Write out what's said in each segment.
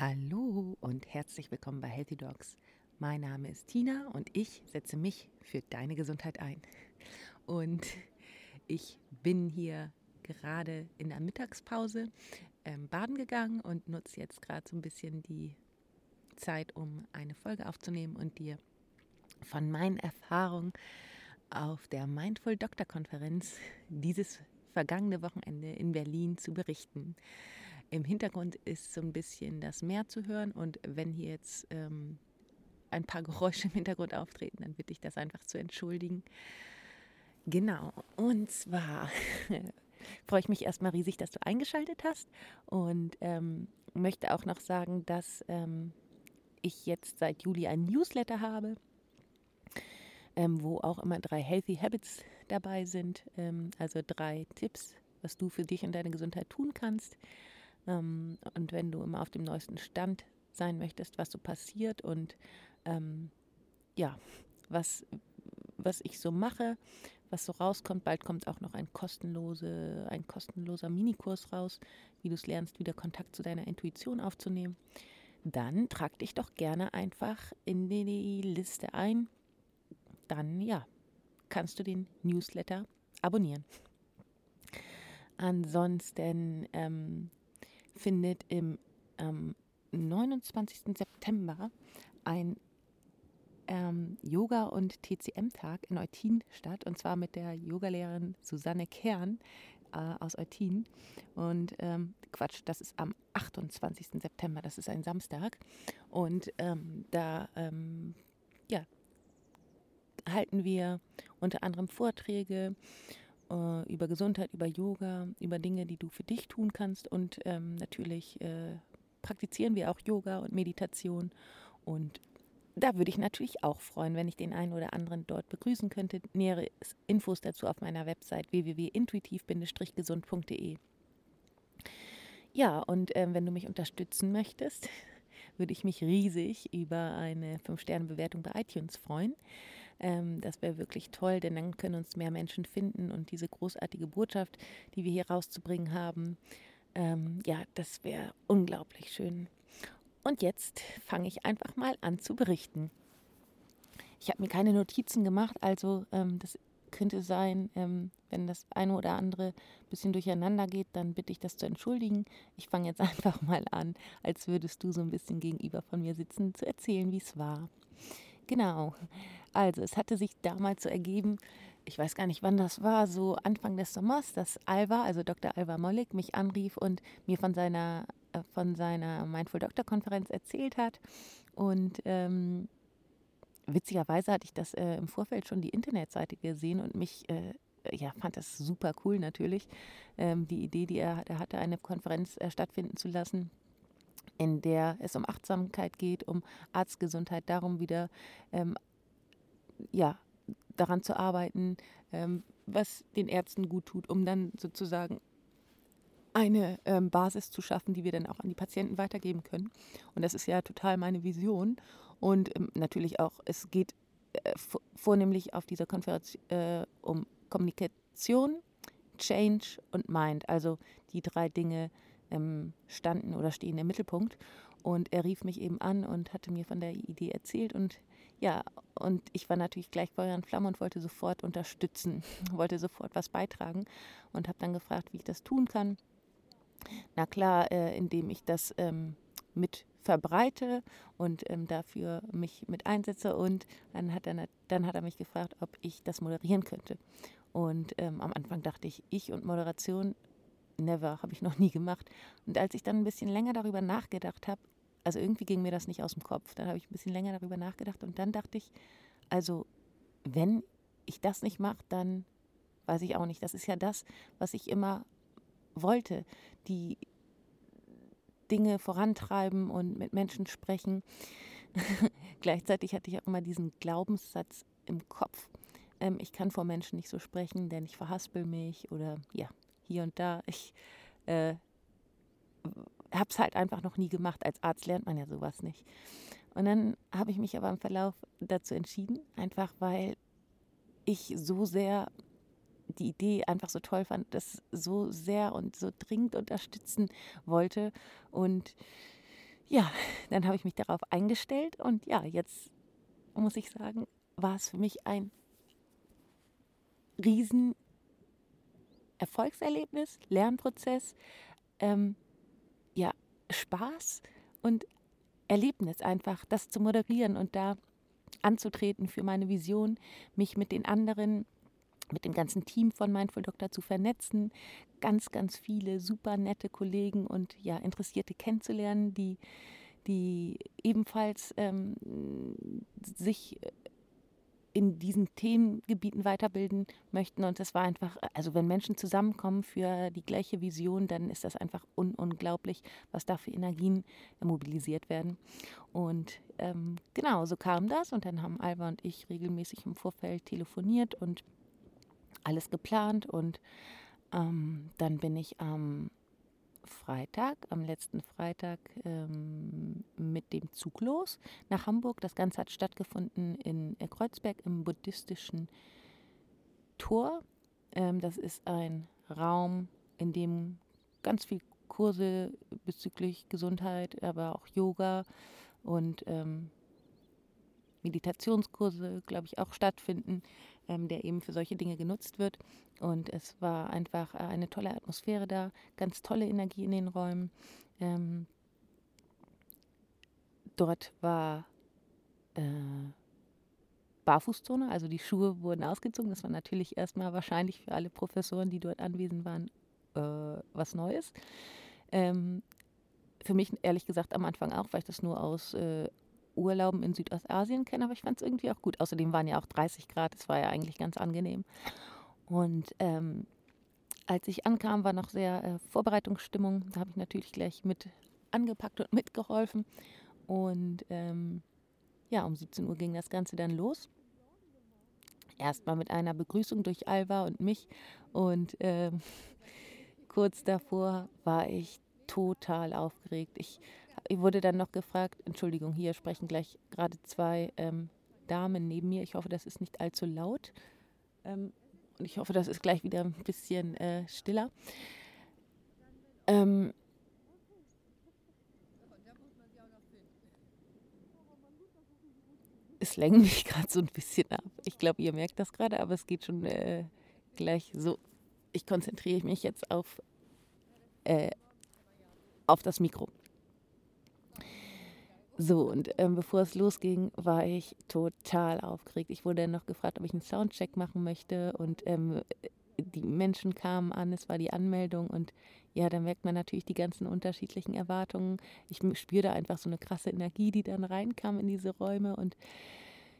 Hallo und herzlich willkommen bei Healthy Dogs. Mein Name ist Tina und ich setze mich für deine Gesundheit ein. Und ich bin hier gerade in der Mittagspause ähm, baden gegangen und nutze jetzt gerade so ein bisschen die Zeit, um eine Folge aufzunehmen und dir von meinen Erfahrungen auf der Mindful Doctor Konferenz dieses vergangene Wochenende in Berlin zu berichten. Im Hintergrund ist so ein bisschen das Meer zu hören und wenn hier jetzt ähm, ein paar Geräusche im Hintergrund auftreten, dann bitte ich das einfach zu entschuldigen. Genau, und zwar freue ich mich erstmal riesig, dass du eingeschaltet hast und ähm, möchte auch noch sagen, dass ähm, ich jetzt seit Juli ein Newsletter habe, ähm, wo auch immer drei Healthy Habits dabei sind, ähm, also drei Tipps, was du für dich und deine Gesundheit tun kannst. Ähm, und wenn du immer auf dem neuesten Stand sein möchtest, was so passiert und ähm, ja, was, was ich so mache, was so rauskommt. Bald kommt auch noch ein, kostenlose, ein kostenloser Minikurs raus, wie du es lernst, wieder Kontakt zu deiner Intuition aufzunehmen. Dann trag dich doch gerne einfach in die Liste ein. Dann, ja, kannst du den Newsletter abonnieren. Ansonsten ähm, findet im ähm, 29. September ein ähm, Yoga- und TCM-Tag in Eutin statt, und zwar mit der Yogalehrerin Susanne Kern äh, aus Eutin. Und ähm, Quatsch, das ist am 28. September, das ist ein Samstag. Und ähm, da ähm, ja, halten wir unter anderem Vorträge äh, über Gesundheit, über Yoga, über Dinge, die du für dich tun kannst. Und ähm, natürlich äh, praktizieren wir auch Yoga und Meditation. Und da würde ich natürlich auch freuen, wenn ich den einen oder anderen dort begrüßen könnte. Nähere Infos dazu auf meiner Website www.intuitiv-gesund.de. Ja, und äh, wenn du mich unterstützen möchtest, würde ich mich riesig über eine 5-Sterne-Bewertung bei iTunes freuen. Ähm, das wäre wirklich toll, denn dann können uns mehr Menschen finden und diese großartige Botschaft, die wir hier rauszubringen haben, ähm, ja, das wäre unglaublich schön. Und jetzt fange ich einfach mal an zu berichten. Ich habe mir keine Notizen gemacht, also ähm, das könnte sein, ähm, wenn das eine oder andere ein bisschen durcheinander geht, dann bitte ich das zu entschuldigen. Ich fange jetzt einfach mal an, als würdest du so ein bisschen gegenüber von mir sitzen, zu erzählen, wie es war. Genau. Also, es hatte sich damals so ergeben, ich weiß gar nicht, wann das war, so Anfang des Sommers, dass Alva, also Dr. Alva Mollig, mich anrief und mir von seiner äh, von seiner Mindful Doctor Konferenz erzählt hat. Und ähm, witzigerweise hatte ich das äh, im Vorfeld schon die Internetseite gesehen und mich äh, ja, fand das super cool natürlich. Ähm, die Idee, die er, er hatte, eine Konferenz äh, stattfinden zu lassen, in der es um Achtsamkeit geht, um Arztgesundheit, darum wieder ähm, ja, daran zu arbeiten, ähm, was den Ärzten gut tut, um dann sozusagen eine ähm, Basis zu schaffen, die wir dann auch an die Patienten weitergeben können. Und das ist ja total meine Vision. Und ähm, natürlich auch, es geht äh, vornehmlich auf dieser Konferenz äh, um Kommunikation, Change und Mind. Also die drei Dinge ähm, standen oder stehen im Mittelpunkt. Und er rief mich eben an und hatte mir von der Idee erzählt. Und ja, und ich war natürlich gleich Feuer und Flamme und wollte sofort unterstützen, wollte sofort was beitragen und habe dann gefragt, wie ich das tun kann. Na klar, äh, indem ich das ähm, mit verbreite und ähm, dafür mich mit einsetze. Und dann hat, er, dann hat er mich gefragt, ob ich das moderieren könnte. Und ähm, am Anfang dachte ich, ich und Moderation, never, habe ich noch nie gemacht. Und als ich dann ein bisschen länger darüber nachgedacht habe, also irgendwie ging mir das nicht aus dem Kopf, dann habe ich ein bisschen länger darüber nachgedacht und dann dachte ich, also wenn ich das nicht mache, dann weiß ich auch nicht. Das ist ja das, was ich immer wollte, die Dinge vorantreiben und mit Menschen sprechen. Gleichzeitig hatte ich auch immer diesen Glaubenssatz im Kopf. Ähm, ich kann vor Menschen nicht so sprechen, denn ich verhaspel mich oder ja, hier und da. Ich äh, habe es halt einfach noch nie gemacht. Als Arzt lernt man ja sowas nicht. Und dann habe ich mich aber im Verlauf dazu entschieden, einfach weil ich so sehr die Idee einfach so toll fand, das so sehr und so dringend unterstützen wollte. Und ja, dann habe ich mich darauf eingestellt und ja, jetzt muss ich sagen, war es für mich ein riesen Erfolgserlebnis, Lernprozess, ähm, ja, Spaß und Erlebnis einfach, das zu moderieren und da anzutreten für meine Vision, mich mit den anderen, mit dem ganzen Team von Mindful Doctor zu vernetzen, ganz, ganz viele super nette Kollegen und ja, Interessierte kennenzulernen, die, die ebenfalls ähm, sich in diesen Themengebieten weiterbilden möchten. Und das war einfach, also wenn Menschen zusammenkommen für die gleiche Vision, dann ist das einfach un unglaublich, was da für Energien mobilisiert werden. Und ähm, genau, so kam das. Und dann haben Alba und ich regelmäßig im Vorfeld telefoniert und alles geplant. Und ähm, dann bin ich am Freitag, am letzten Freitag ähm, mit dem Zug los nach Hamburg. Das Ganze hat stattgefunden in Kreuzberg im buddhistischen Tor. Ähm, das ist ein Raum, in dem ganz viele Kurse bezüglich Gesundheit, aber auch Yoga und ähm, Meditationskurse, glaube ich, auch stattfinden, ähm, der eben für solche Dinge genutzt wird. Und es war einfach äh, eine tolle Atmosphäre da, ganz tolle Energie in den Räumen. Ähm, dort war äh, Barfußzone, also die Schuhe wurden ausgezogen. Das war natürlich erstmal wahrscheinlich für alle Professoren, die dort anwesend waren, äh, was Neues. Ähm, für mich ehrlich gesagt am Anfang auch, weil ich das nur aus äh, Urlauben in Südostasien kenne, aber ich fand es irgendwie auch gut. Außerdem waren ja auch 30 Grad, es war ja eigentlich ganz angenehm. Und ähm, als ich ankam, war noch sehr äh, Vorbereitungsstimmung. Da habe ich natürlich gleich mit angepackt und mitgeholfen. Und ähm, ja, um 17 Uhr ging das Ganze dann los. Erstmal mit einer Begrüßung durch Alva und mich. Und ähm, kurz davor war ich total aufgeregt. Ich ich wurde dann noch gefragt, Entschuldigung, hier sprechen gleich gerade zwei ähm, Damen neben mir. Ich hoffe, das ist nicht allzu laut. Ähm, und ich hoffe, das ist gleich wieder ein bisschen äh, stiller. Ähm, es lenkt mich gerade so ein bisschen ab. Ich glaube, ihr merkt das gerade, aber es geht schon äh, gleich so. Ich konzentriere mich jetzt auf, äh, auf das Mikro. So, und ähm, bevor es losging, war ich total aufgeregt. Ich wurde dann noch gefragt, ob ich einen Soundcheck machen möchte. Und ähm, die Menschen kamen an, es war die Anmeldung. Und ja, da merkt man natürlich die ganzen unterschiedlichen Erwartungen. Ich spüre da einfach so eine krasse Energie, die dann reinkam in diese Räume. Und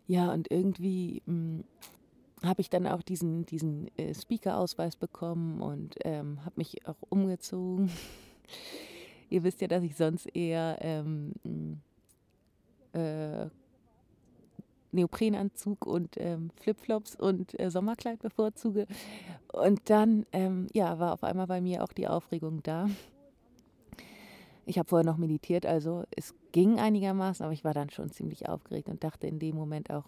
ja, und irgendwie hm, habe ich dann auch diesen, diesen äh, Speaker-Ausweis bekommen und ähm, habe mich auch umgezogen. Ihr wisst ja, dass ich sonst eher ähm, hm, äh, Neoprenanzug und ähm, Flipflops und äh, Sommerkleid bevorzuge. Und dann, ähm, ja, war auf einmal bei mir auch die Aufregung da. Ich habe vorher noch meditiert, also es ging einigermaßen, aber ich war dann schon ziemlich aufgeregt und dachte in dem Moment auch,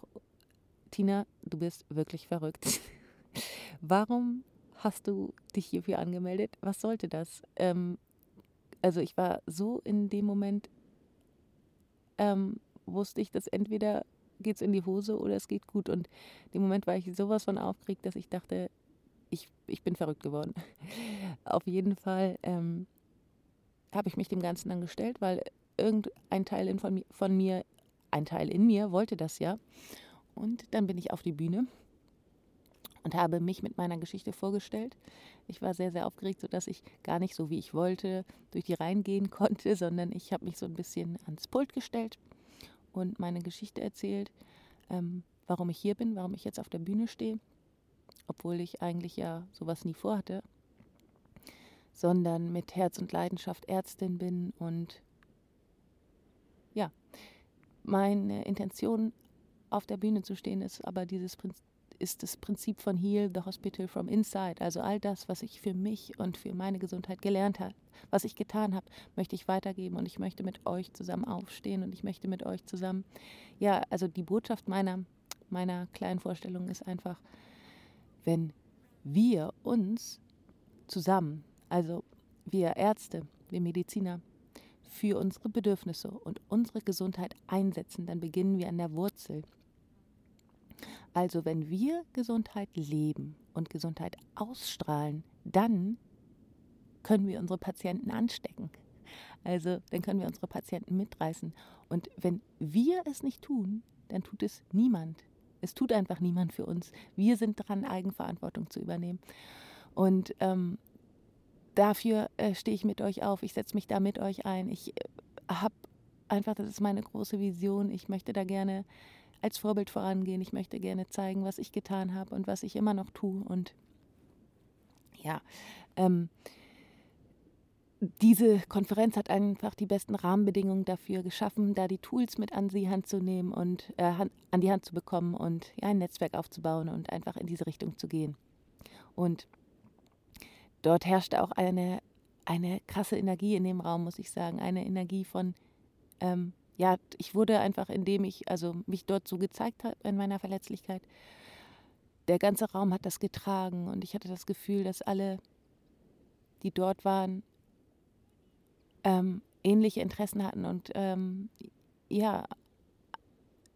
Tina, du bist wirklich verrückt. Warum hast du dich hierfür angemeldet? Was sollte das? Ähm, also ich war so in dem Moment ähm, wusste ich, dass entweder geht es in die Hose oder es geht gut. Und dem Moment war ich sowas von aufgeregt, dass ich dachte, ich, ich bin verrückt geworden. Auf jeden Fall ähm, habe ich mich dem Ganzen dann gestellt, weil irgendein Teil in von, von mir, ein Teil in mir wollte das ja. Und dann bin ich auf die Bühne und habe mich mit meiner Geschichte vorgestellt. Ich war sehr, sehr aufgeregt, sodass ich gar nicht so, wie ich wollte, durch die Reihen gehen konnte, sondern ich habe mich so ein bisschen ans Pult gestellt und meine Geschichte erzählt, ähm, warum ich hier bin, warum ich jetzt auf der Bühne stehe, obwohl ich eigentlich ja sowas nie vorhatte, sondern mit Herz und Leidenschaft Ärztin bin und ja, meine Intention auf der Bühne zu stehen ist aber dieses Prinzip ist das Prinzip von Heal the Hospital from Inside. Also all das, was ich für mich und für meine Gesundheit gelernt habe, was ich getan habe, möchte ich weitergeben und ich möchte mit euch zusammen aufstehen und ich möchte mit euch zusammen, ja, also die Botschaft meiner, meiner kleinen Vorstellung ist einfach, wenn wir uns zusammen, also wir Ärzte, wir Mediziner, für unsere Bedürfnisse und unsere Gesundheit einsetzen, dann beginnen wir an der Wurzel. Also wenn wir Gesundheit leben und Gesundheit ausstrahlen, dann können wir unsere Patienten anstecken. Also dann können wir unsere Patienten mitreißen. Und wenn wir es nicht tun, dann tut es niemand. Es tut einfach niemand für uns. Wir sind dran, Eigenverantwortung zu übernehmen. Und ähm, dafür äh, stehe ich mit euch auf. Ich setze mich da mit euch ein. Ich äh, habe einfach, das ist meine große Vision. Ich möchte da gerne als Vorbild vorangehen. Ich möchte gerne zeigen, was ich getan habe und was ich immer noch tue. Und ja, ähm, diese Konferenz hat einfach die besten Rahmenbedingungen dafür geschaffen, da die Tools mit an die Hand zu nehmen und äh, an die Hand zu bekommen und ja, ein Netzwerk aufzubauen und einfach in diese Richtung zu gehen. Und dort herrschte auch eine, eine krasse Energie in dem Raum, muss ich sagen. Eine Energie von, ähm, ja, ich wurde einfach, indem ich also mich dort so gezeigt habe in meiner Verletzlichkeit, der ganze Raum hat das getragen und ich hatte das Gefühl, dass alle, die dort waren, ähm, ähnliche Interessen hatten und ähm, ja,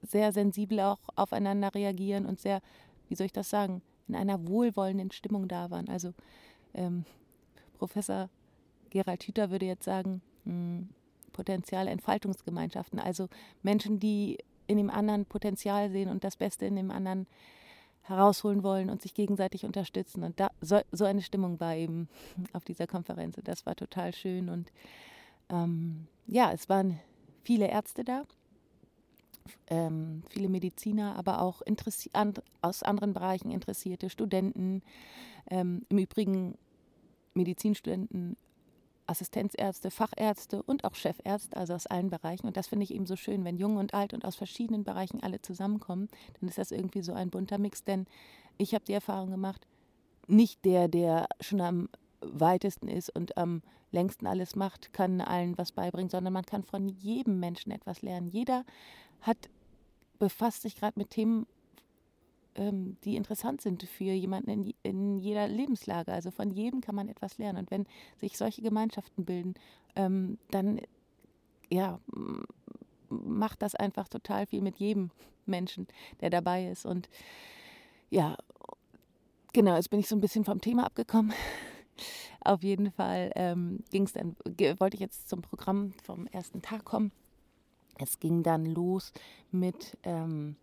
sehr sensibel auch aufeinander reagieren und sehr, wie soll ich das sagen, in einer wohlwollenden Stimmung da waren. Also ähm, Professor Gerald Hüther würde jetzt sagen, mh, potenziale Entfaltungsgemeinschaften, also Menschen, die in dem anderen Potenzial sehen und das Beste in dem anderen herausholen wollen und sich gegenseitig unterstützen. Und da, so, so eine Stimmung war eben auf dieser Konferenz. Und das war total schön und ähm, ja, es waren viele Ärzte da, ähm, viele Mediziner, aber auch and, aus anderen Bereichen interessierte Studenten, ähm, im Übrigen Medizinstudenten, Assistenzärzte, Fachärzte und auch Chefärzte, also aus allen Bereichen. Und das finde ich eben so schön, wenn jung und alt und aus verschiedenen Bereichen alle zusammenkommen, dann ist das irgendwie so ein bunter Mix. Denn ich habe die Erfahrung gemacht, nicht der, der schon am weitesten ist und am längsten alles macht, kann allen was beibringen, sondern man kann von jedem Menschen etwas lernen. Jeder hat befasst sich gerade mit Themen, ähm, die interessant sind für jemanden in, in, jeder Lebenslage. Also von jedem kann man etwas lernen. Und wenn sich solche Gemeinschaften bilden, ähm, dann ja, macht das einfach total viel mit jedem Menschen, der dabei ist. Und ja, genau, jetzt bin ich so ein bisschen vom Thema abgekommen. Auf jeden Fall ähm, ging es dann, wollte ich jetzt zum Programm vom ersten Tag kommen. Es ging dann los mit ähm,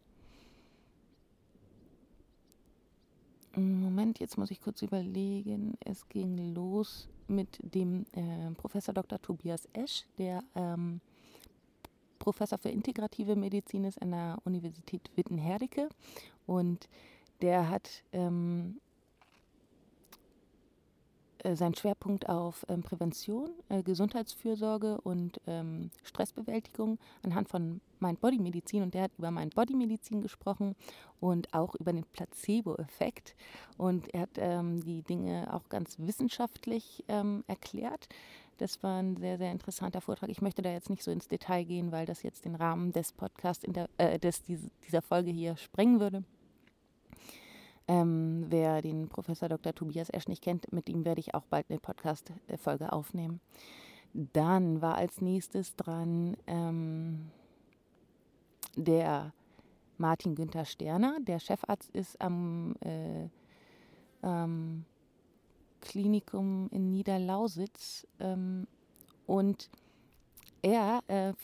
Moment, jetzt muss ich kurz überlegen. Es ging los mit dem äh, Professor Dr. Tobias Esch, der ähm, Professor für integrative Medizin ist an der Universität Witten-Herdecke. Und der hat ähm, äh, seinen Schwerpunkt auf ähm, Prävention, äh, Gesundheitsfürsorge und ähm, Stressbewältigung anhand von Mind-Body-Medizin. Und der hat über Mind-Body-Medizin gesprochen und auch über den Placebo-Effekt. Und er hat ähm, die Dinge auch ganz wissenschaftlich ähm, erklärt. Das war ein sehr, sehr interessanter Vortrag. Ich möchte da jetzt nicht so ins Detail gehen, weil das jetzt den Rahmen des Podcasts, äh, des, dieser Folge hier sprengen würde. Ähm, wer den Professor Dr. Tobias Esch nicht kennt, mit ihm werde ich auch bald eine Podcast-Folge aufnehmen. Dann war als nächstes dran ähm, der Martin Günther Sterner, der Chefarzt ist am äh, ähm, Klinikum in Niederlausitz ähm, und er, äh,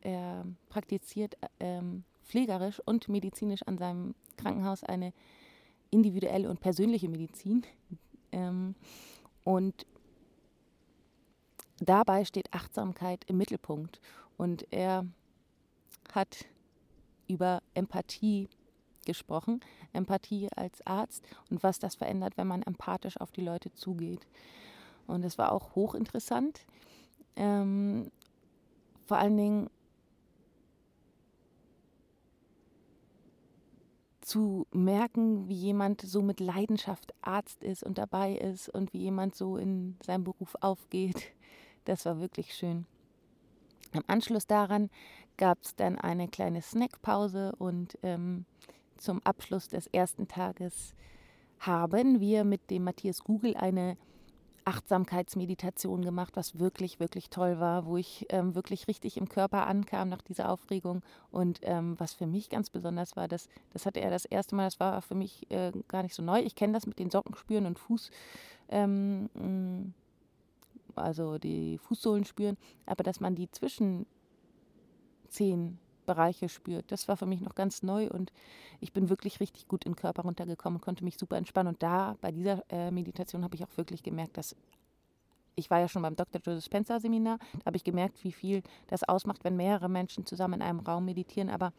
er praktiziert äh, pflegerisch und medizinisch an seinem Krankenhaus eine individuelle und persönliche Medizin. Ähm, und dabei steht Achtsamkeit im Mittelpunkt. Und er hat über Empathie gesprochen, Empathie als Arzt und was das verändert, wenn man empathisch auf die Leute zugeht. Und es war auch hochinteressant. Ähm, vor allen Dingen zu merken, wie jemand so mit Leidenschaft Arzt ist und dabei ist und wie jemand so in seinem Beruf aufgeht, das war wirklich schön. Im Anschluss daran gab es dann eine kleine Snackpause und ähm, zum Abschluss des ersten Tages haben wir mit dem Matthias Google eine Achtsamkeitsmeditation gemacht, was wirklich, wirklich toll war, wo ich ähm, wirklich richtig im Körper ankam nach dieser Aufregung. Und ähm, was für mich ganz besonders war, das, das hatte er das erste Mal, das war für mich äh, gar nicht so neu. Ich kenne das mit den Socken spüren und Fuß, ähm, mm, also die Fußsohlen spüren, aber dass man die Zwischenzehen Bereiche spürt. Das war für mich noch ganz neu und ich bin wirklich richtig gut in den Körper runtergekommen konnte mich super entspannen. Und da bei dieser äh, Meditation habe ich auch wirklich gemerkt, dass ich war ja schon beim Dr. Joseph Spencer Seminar, da habe ich gemerkt, wie viel das ausmacht, wenn mehrere Menschen zusammen in einem Raum meditieren. Aber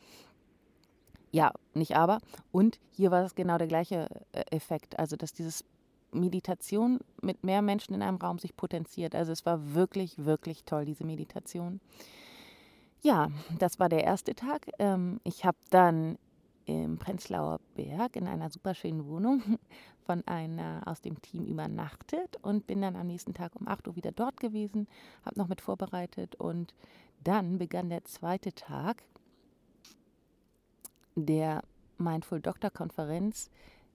ja, nicht aber. Und hier war es genau der gleiche äh, Effekt. Also, dass dieses Meditation mit mehr Menschen in einem Raum sich potenziert. Also es war wirklich, wirklich toll, diese Meditation. Ja, das war der erste Tag. Ähm, ich habe dann im Prenzlauer Berg in einer super schönen Wohnung von einer aus dem Team übernachtet und bin dann am nächsten Tag um 8 Uhr wieder dort gewesen, habe noch mit vorbereitet und dann begann der zweite Tag der Mindful Doctor Konferenz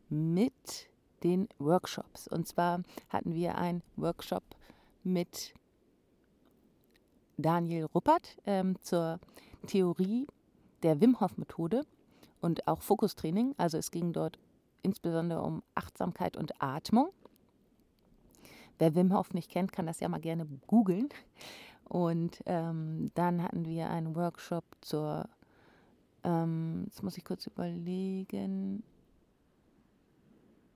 mit den Workshops. Und zwar hatten wir einen Workshop mit Daniel Ruppert ähm, zur Theorie der Wim Hof Methode und auch Fokustraining. Also es ging dort insbesondere um Achtsamkeit und Atmung. Wer Wim Hof nicht kennt, kann das ja mal gerne googeln. Und ähm, dann hatten wir einen Workshop zur, ähm, jetzt muss ich kurz überlegen,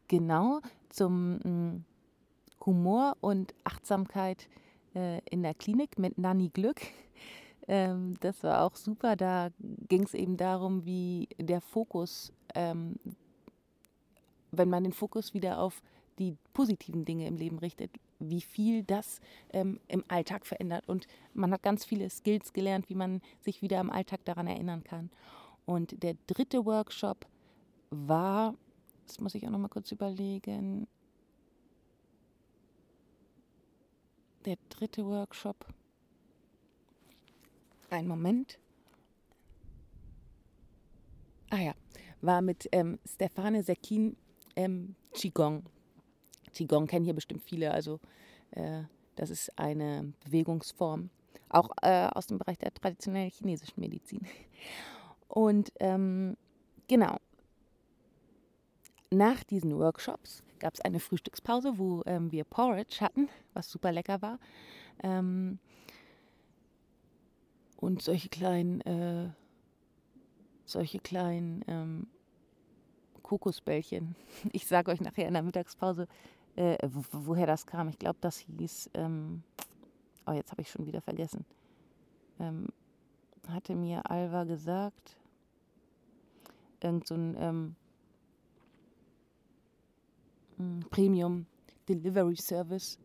genau zum hm, Humor und Achtsamkeit äh, in der Klinik mit Nanny Glück. Ähm, das war auch super. Da ging es eben darum, wie der Fokus, ähm, wenn man den Fokus wieder auf die positiven Dinge im Leben richtet, wie viel das ähm, im Alltag verändert. Und man hat ganz viele Skills gelernt, wie man sich wieder im Alltag daran erinnern kann. Und der dritte Workshop war, das muss ich auch noch mal kurz überlegen, der dritte Workshop. Ein Moment. Ah ja, war mit ähm, Stefane Sekin ähm, Qigong. Qigong kennen hier bestimmt viele, also äh, das ist eine Bewegungsform, auch äh, aus dem Bereich der traditionellen chinesischen Medizin. Und ähm, genau, nach diesen Workshops gab es eine Frühstückspause, wo ähm, wir Porridge hatten, was super lecker war. Ähm, und solche kleinen, äh, solche kleinen ähm, Kokosbällchen. Ich sage euch nachher in der Mittagspause, äh, woher das kam. Ich glaube, das hieß, ähm, oh, jetzt habe ich schon wieder vergessen. Ähm, hatte mir Alva gesagt, irgend so ein ähm, hm, Premium Delivery Service.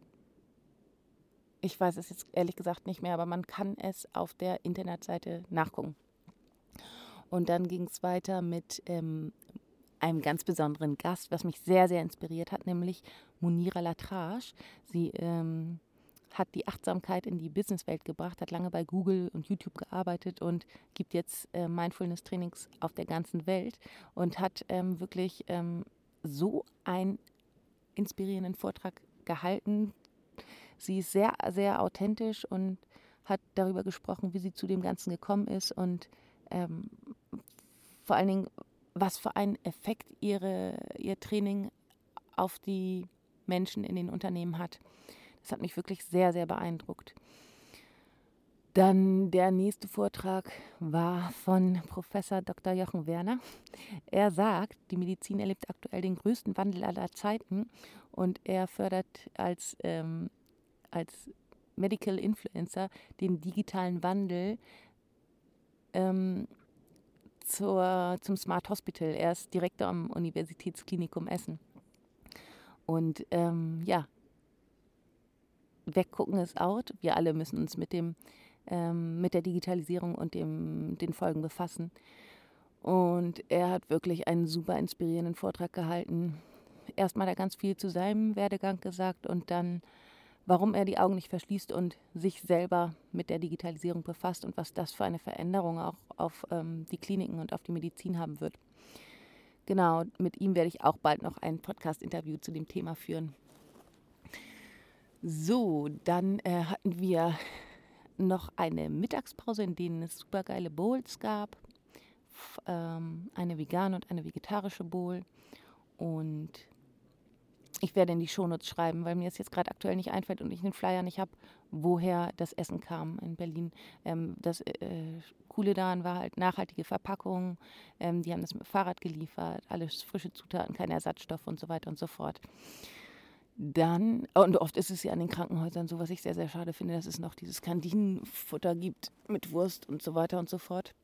Ich weiß es jetzt ehrlich gesagt nicht mehr, aber man kann es auf der Internetseite nachgucken. Und dann ging es weiter mit ähm, einem ganz besonderen Gast, was mich sehr, sehr inspiriert hat, nämlich Munira Latrage. Sie ähm, hat die Achtsamkeit in die Businesswelt gebracht, hat lange bei Google und YouTube gearbeitet und gibt jetzt äh, Mindfulness-Trainings auf der ganzen Welt und hat ähm, wirklich ähm, so ein inspirierenden Vortrag gehalten. Sie ist sehr, sehr authentisch und hat darüber gesprochen, wie sie zu dem Ganzen gekommen ist und ähm, vor allen Dingen, was für einen Effekt ihre, ihr Training auf die Menschen in den Unternehmen hat. Das hat mich wirklich sehr, sehr beeindruckt. Dann der nächste Vortrag war von Professor Dr. Jochen Werner. Er sagt, die Medizin erlebt aktuell den größten Wandel aller Zeiten und er fördert als, ähm, als Medical Influencer den digitalen Wandel ähm, zur, zum Smart Hospital. Er ist Direktor am Universitätsklinikum Essen. Und ähm, ja, weggucken ist out. Wir alle müssen uns mit dem ähm, mit der Digitalisierung und dem, den Folgen befassen. Und er hat wirklich einen super inspirierenden Vortrag gehalten. Erstmal er ganz viel zu seinem Werdegang gesagt und dann, warum er die Augen nicht verschließt und sich selber mit der Digitalisierung befasst und was das für eine Veränderung auch auf ähm, die Kliniken und auf die Medizin haben wird. Genau, mit ihm werde ich auch bald noch ein Podcast-Interview zu dem Thema führen. So, dann äh, hatten wir noch eine Mittagspause, in denen es super geile Bowls gab. Ähm, eine vegane und eine vegetarische Bowl. Und ich werde in die Shownotes schreiben, weil mir es jetzt gerade aktuell nicht einfällt und ich den Flyer nicht habe, woher das Essen kam in Berlin. Ähm, das äh, Coole daran war halt nachhaltige Verpackung. Ähm, die haben das mit dem Fahrrad geliefert, alles frische Zutaten, keine Ersatzstoffe und so weiter und so fort. Dann, und oft ist es ja an den Krankenhäusern so, was ich sehr, sehr schade finde, dass es noch dieses Kandinenfutter gibt mit Wurst und so weiter und so fort.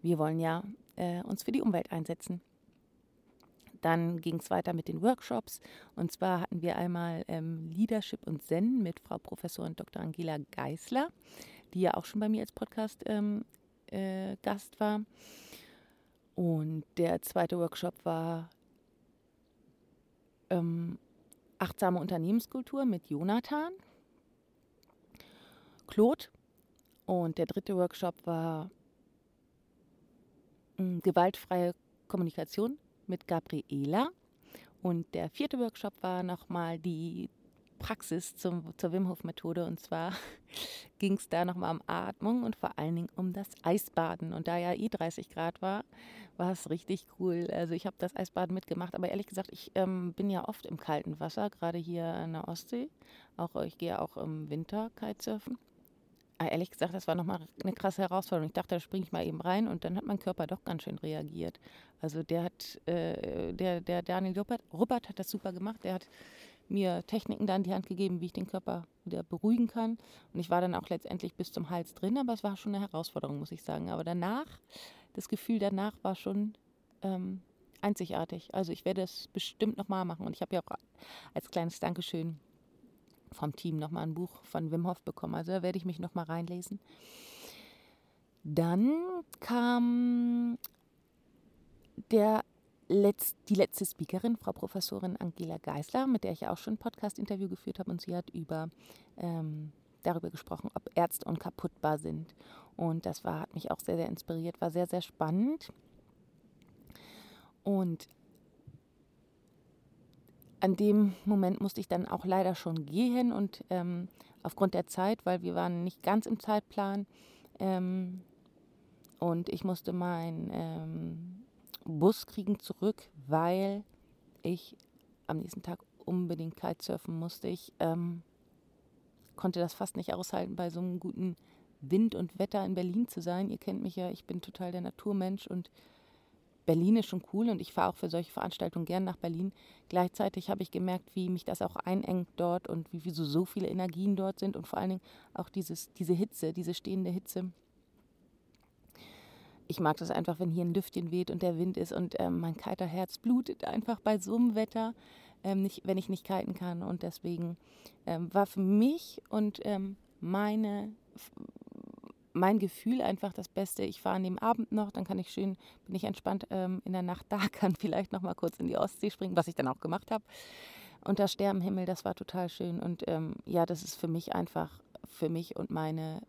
Wir wollen ja äh, uns für die Umwelt einsetzen. Dann ging es weiter mit den Workshops. Und zwar hatten wir einmal ähm, Leadership und Zen mit Frau Professorin Dr. Angela Geisler, die ja auch schon bei mir als Podcast ähm, äh, war. Und der zweite Workshop war ähm, achtsame Unternehmenskultur mit Jonathan, Claude. Und der dritte Workshop war äh, gewaltfreie Kommunikation mit Gabriela. Und der vierte Workshop war nochmal die Praxis zum, zur Wim Hof Methode. Und zwar ging es da nochmal um Atmung und vor allen Dingen um das Eisbaden. Und da ja eh 30 Grad war, war es richtig cool. Also ich habe das Eisbaden mitgemacht, aber ehrlich gesagt, ich ähm, bin ja oft im kalten Wasser, gerade hier an der Ostsee. Auch ich gehe auch im Winter Kitesurfen. Aber ah, ehrlich gesagt, das war nochmal eine krasse Herausforderung. Ich dachte, da springe ich mal eben rein und dann hat mein Körper doch ganz schön reagiert. Also der hat, äh, der, der Daniel Ruppert, Ruppert hat das super gemacht. Der hat mir Techniken da in die Hand gegeben, wie ich den Körper wieder beruhigen kann. Und ich war dann auch letztendlich bis zum Hals drin, aber es war schon eine Herausforderung, muss ich sagen. Aber danach, das Gefühl danach war schon ähm, einzigartig. Also ich werde es bestimmt nochmal machen. Und ich habe ja auch als kleines Dankeschön vom Team nochmal ein Buch von Wim Hof bekommen. Also da werde ich mich nochmal reinlesen. Dann kam der Letz-, die letzte Speakerin, Frau Professorin Angela Geisler, mit der ich auch schon ein Podcast-Interview geführt habe. Und sie hat über, ähm, darüber gesprochen, ob Ärzte unkaputtbar sind. Und das war, hat mich auch sehr, sehr inspiriert, war sehr, sehr spannend. Und an dem Moment musste ich dann auch leider schon gehen und ähm, aufgrund der Zeit, weil wir waren nicht ganz im Zeitplan ähm, und ich musste meinen ähm, Bus kriegen zurück, weil ich am nächsten Tag unbedingt Kitesurfen musste. Ich ähm, konnte das fast nicht aushalten, bei so einem guten Wind und Wetter in Berlin zu sein. Ihr kennt mich ja, ich bin total der Naturmensch und Berlin ist schon cool und ich fahre auch für solche Veranstaltungen gern nach Berlin. Gleichzeitig habe ich gemerkt, wie mich das auch einengt dort und wie, wie so, so viele Energien dort sind und vor allen Dingen auch dieses, diese Hitze, diese stehende Hitze. Ich mag das einfach, wenn hier ein Lüftchen weht und der Wind ist und ähm, mein kalter Herz blutet einfach bei so einem Wetter, ähm, nicht, wenn ich nicht kiten kann. Und deswegen ähm, war für mich und ähm, meine mein Gefühl einfach das Beste. Ich fahre an dem Abend noch, dann kann ich schön, bin ich entspannt ähm, in der Nacht da, kann vielleicht noch mal kurz in die Ostsee springen, was ich dann auch gemacht habe. Unter Sternenhimmel, das war total schön. Und ähm, ja, das ist für mich einfach, für mich und meine,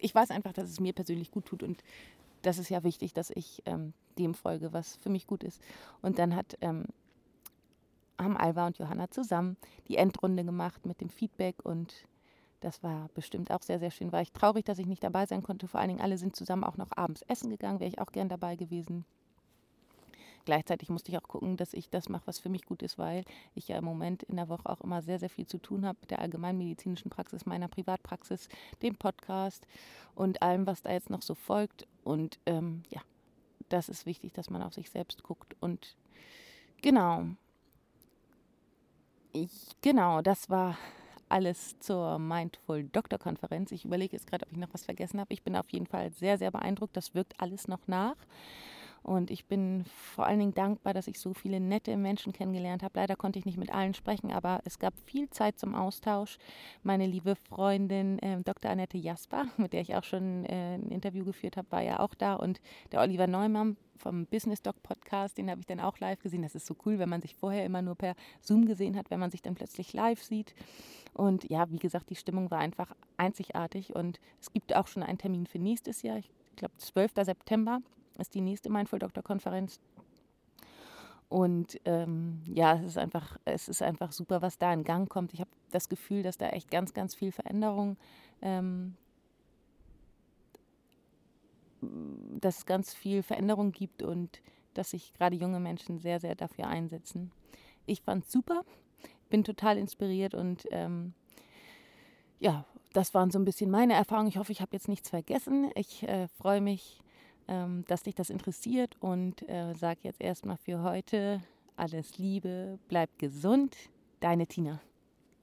ich weiß einfach, dass es mir persönlich gut tut und das ist ja wichtig, dass ich ähm, dem folge, was für mich gut ist. Und dann hat, ähm, haben Alva und Johanna zusammen die Endrunde gemacht mit dem Feedback und das war bestimmt auch sehr, sehr schön. War ich traurig, dass ich nicht dabei sein konnte. Vor allen Dingen alle sind zusammen auch noch abends essen gegangen. Wäre ich auch gern dabei gewesen. Gleichzeitig musste ich auch gucken, dass ich das mache, was für mich gut ist, weil ich ja im Moment in der Woche auch immer sehr, sehr viel zu tun habe mit der allgemeinmedizinischen Praxis, meiner Privatpraxis, dem Podcast und allem, was da jetzt noch so folgt. Und ähm, ja, das ist wichtig, dass man auf sich selbst guckt. Und genau, ich, genau, das war alles zur Mindful Doktor Konferenz. Ich überlege jetzt gerade, ob ich noch was vergessen habe. Ich bin auf jeden Fall sehr, sehr beeindruckt. Das wirkt alles noch nach. Und ich bin vor allen Dingen dankbar, dass ich so viele nette Menschen kennengelernt habe. Leider konnte ich nicht mit allen sprechen, aber es gab viel Zeit zum Austausch. Meine liebe Freundin äh, Dr. Annette Jasper, mit der ich auch schon äh, ein Interview geführt habe, war ja auch da. Und der Oliver Neumann vom Business Doc Podcast, den habe ich dann auch live gesehen. Das ist so cool, wenn man sich vorher immer nur per Zoom gesehen hat, wenn man sich dann plötzlich live sieht. Und ja, wie gesagt, die Stimmung war einfach einzigartig. Und es gibt auch schon einen Termin für nächstes Jahr. Ich glaube, 12. September ist die nächste Mindful Doctor Konferenz. Und ähm, ja, es ist einfach, es ist einfach super, was da in Gang kommt. Ich habe das Gefühl, dass da echt ganz, ganz viel Veränderung, ähm, dass es ganz viel Veränderung gibt und dass sich gerade junge Menschen sehr, sehr dafür einsetzen. Ich fand es super, bin total inspiriert und ähm, ja, das waren so ein bisschen meine Erfahrungen. Ich hoffe, ich habe jetzt nichts vergessen. Ich äh, freue mich, ähm, dass dich das interessiert und äh, sage jetzt erstmal für heute alles Liebe, bleib gesund, deine Tina.